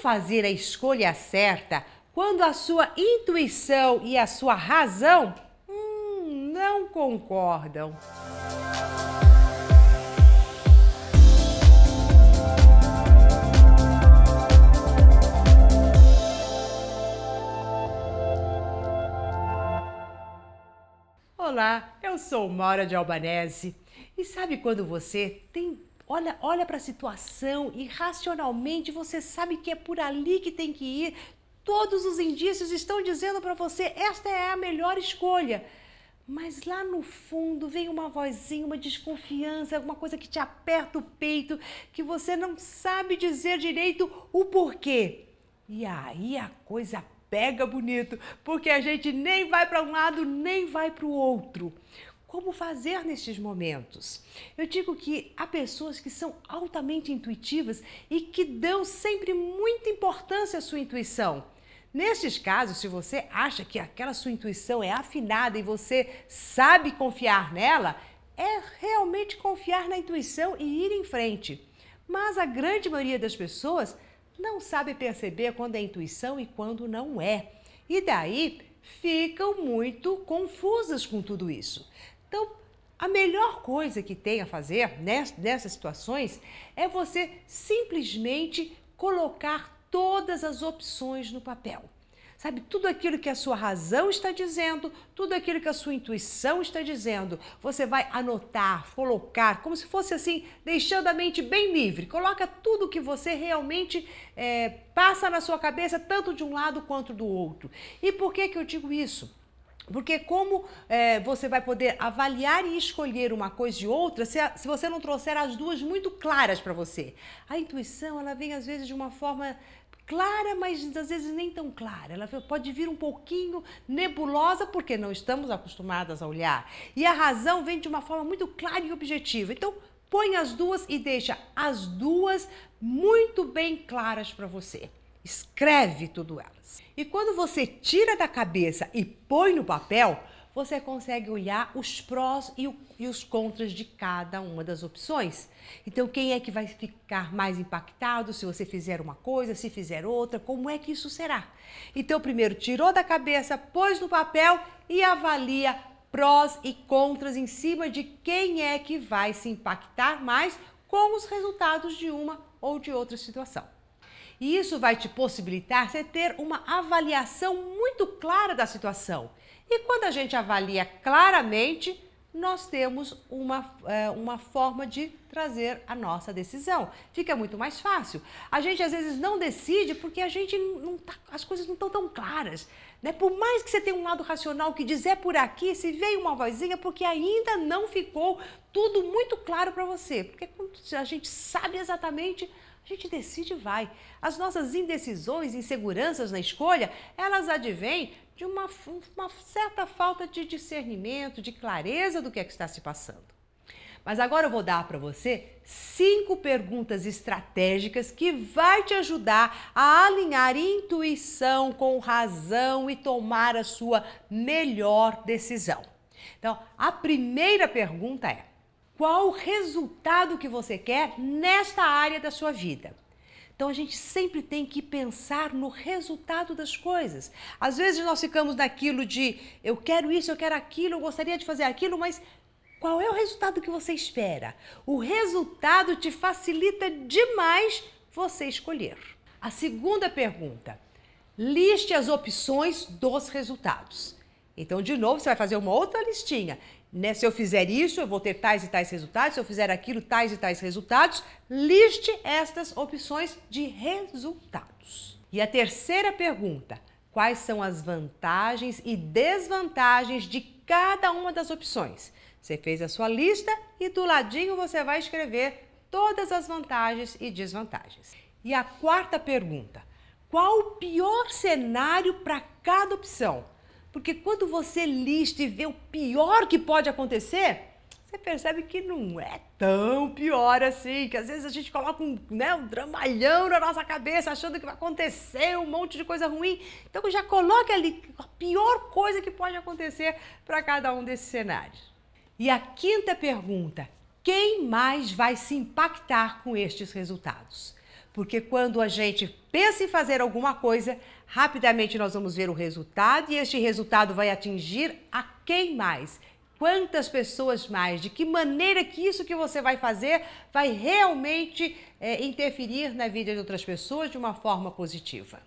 fazer a escolha certa quando a sua intuição e a sua razão hum, não concordam? Olá, eu sou Maura de Albanese. E sabe quando você tem olha, olha para a situação e racionalmente você sabe que é por ali que tem que ir, todos os indícios estão dizendo para você esta é a melhor escolha. Mas lá no fundo vem uma vozinha, uma desconfiança, alguma coisa que te aperta o peito, que você não sabe dizer direito o porquê. E aí a coisa pega bonito, porque a gente nem vai para um lado nem vai para o outro. Como fazer nestes momentos? Eu digo que há pessoas que são altamente intuitivas e que dão sempre muita importância à sua intuição. Nestes casos, se você acha que aquela sua intuição é afinada e você sabe confiar nela, é realmente confiar na intuição e ir em frente. Mas a grande maioria das pessoas não sabe perceber quando é intuição e quando não é. E daí ficam muito confusas com tudo isso. Então, a melhor coisa que tem a fazer nessas situações é você simplesmente colocar todas as opções no papel. Sabe, tudo aquilo que a sua razão está dizendo, tudo aquilo que a sua intuição está dizendo, você vai anotar, colocar, como se fosse assim, deixando a mente bem livre. Coloca tudo que você realmente é, passa na sua cabeça, tanto de um lado quanto do outro. E por que, que eu digo isso? Porque como é, você vai poder avaliar e escolher uma coisa e outra se, a, se você não trouxer as duas muito claras para você? A intuição, ela vem às vezes de uma forma clara, mas às vezes nem tão clara. Ela pode vir um pouquinho nebulosa porque não estamos acostumadas a olhar. E a razão vem de uma forma muito clara e objetiva. Então, põe as duas e deixa as duas muito bem claras para você. Escreve tudo elas. E quando você tira da cabeça e põe no papel, você consegue olhar os prós e, o, e, os contras de cada uma das opções. Então, quem é que vai ficar mais impactado se você fizer uma coisa, se fizer outra, como é que isso será? Então, primeiro tirou da cabeça, pôs no papel e avalia prós e contras em cima de quem é que vai se impactar mais com os resultados de uma ou de outra situação. E isso vai te possibilitar você ter uma avaliação muito clara da situação e quando a gente avalia claramente, nós temos uma, é, uma forma de trazer a nossa decisão. Fica muito mais fácil. A gente às vezes não decide porque a gente não tá, as coisas não estão tão claras. Né? Por mais que você tenha um lado racional que diz é por aqui, se veio uma vozinha, porque ainda não ficou tudo muito claro para você. Porque a gente sabe exatamente, a gente decide e vai. As nossas indecisões, inseguranças na escolha, elas advêm de uma, uma certa falta de discernimento, de clareza do que é que está se passando. Mas agora eu vou dar para você cinco perguntas estratégicas que vai te ajudar a alinhar intuição com razão e tomar a sua melhor decisão. Então, a primeira pergunta é: qual o resultado que você quer nesta área da sua vida? Então a gente sempre tem que pensar no resultado das coisas. Às vezes nós ficamos naquilo de eu quero isso, eu quero aquilo, eu gostaria de fazer aquilo, mas qual é o resultado que você espera? O resultado te facilita demais você escolher. A segunda pergunta: liste as opções dos resultados. Então, de novo, você vai fazer uma outra listinha. Né? Se eu fizer isso, eu vou ter tais e tais resultados. Se eu fizer aquilo, tais e tais resultados. Liste estas opções de resultados. E a terceira pergunta: quais são as vantagens e desvantagens de cada uma das opções? Você fez a sua lista e do ladinho você vai escrever todas as vantagens e desvantagens. E a quarta pergunta: qual o pior cenário para cada opção? Porque quando você lista e vê o pior que pode acontecer, você percebe que não é tão pior assim, que às vezes a gente coloca um, né, um dramalhão na nossa cabeça achando que vai acontecer um monte de coisa ruim. Então já coloque ali a pior coisa que pode acontecer para cada um desses cenários. E a quinta pergunta: quem mais vai se impactar com estes resultados? Porque quando a gente pensa em fazer alguma coisa, rapidamente nós vamos ver o resultado e este resultado vai atingir a quem mais? Quantas pessoas mais? De que maneira que isso que você vai fazer vai realmente é, interferir na vida de outras pessoas de uma forma positiva?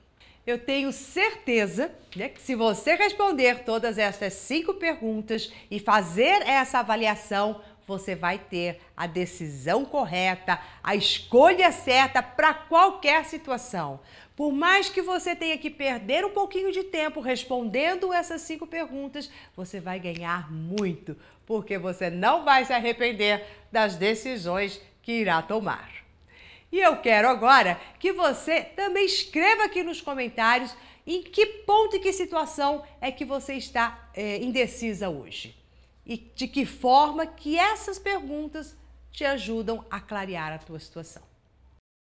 Eu tenho certeza né, que se você responder todas essas cinco perguntas e fazer essa avaliação, você vai ter a decisão correta, a escolha certa para qualquer situação. Por mais que você tenha que perder um pouquinho de tempo respondendo essas cinco perguntas, você vai ganhar muito, porque você não vai se arrepender das decisões que irá tomar. E eu quero agora que você também escreva aqui nos comentários em que ponto e que situação é que você está é, indecisa hoje e de que forma que essas perguntas te ajudam a clarear a tua situação.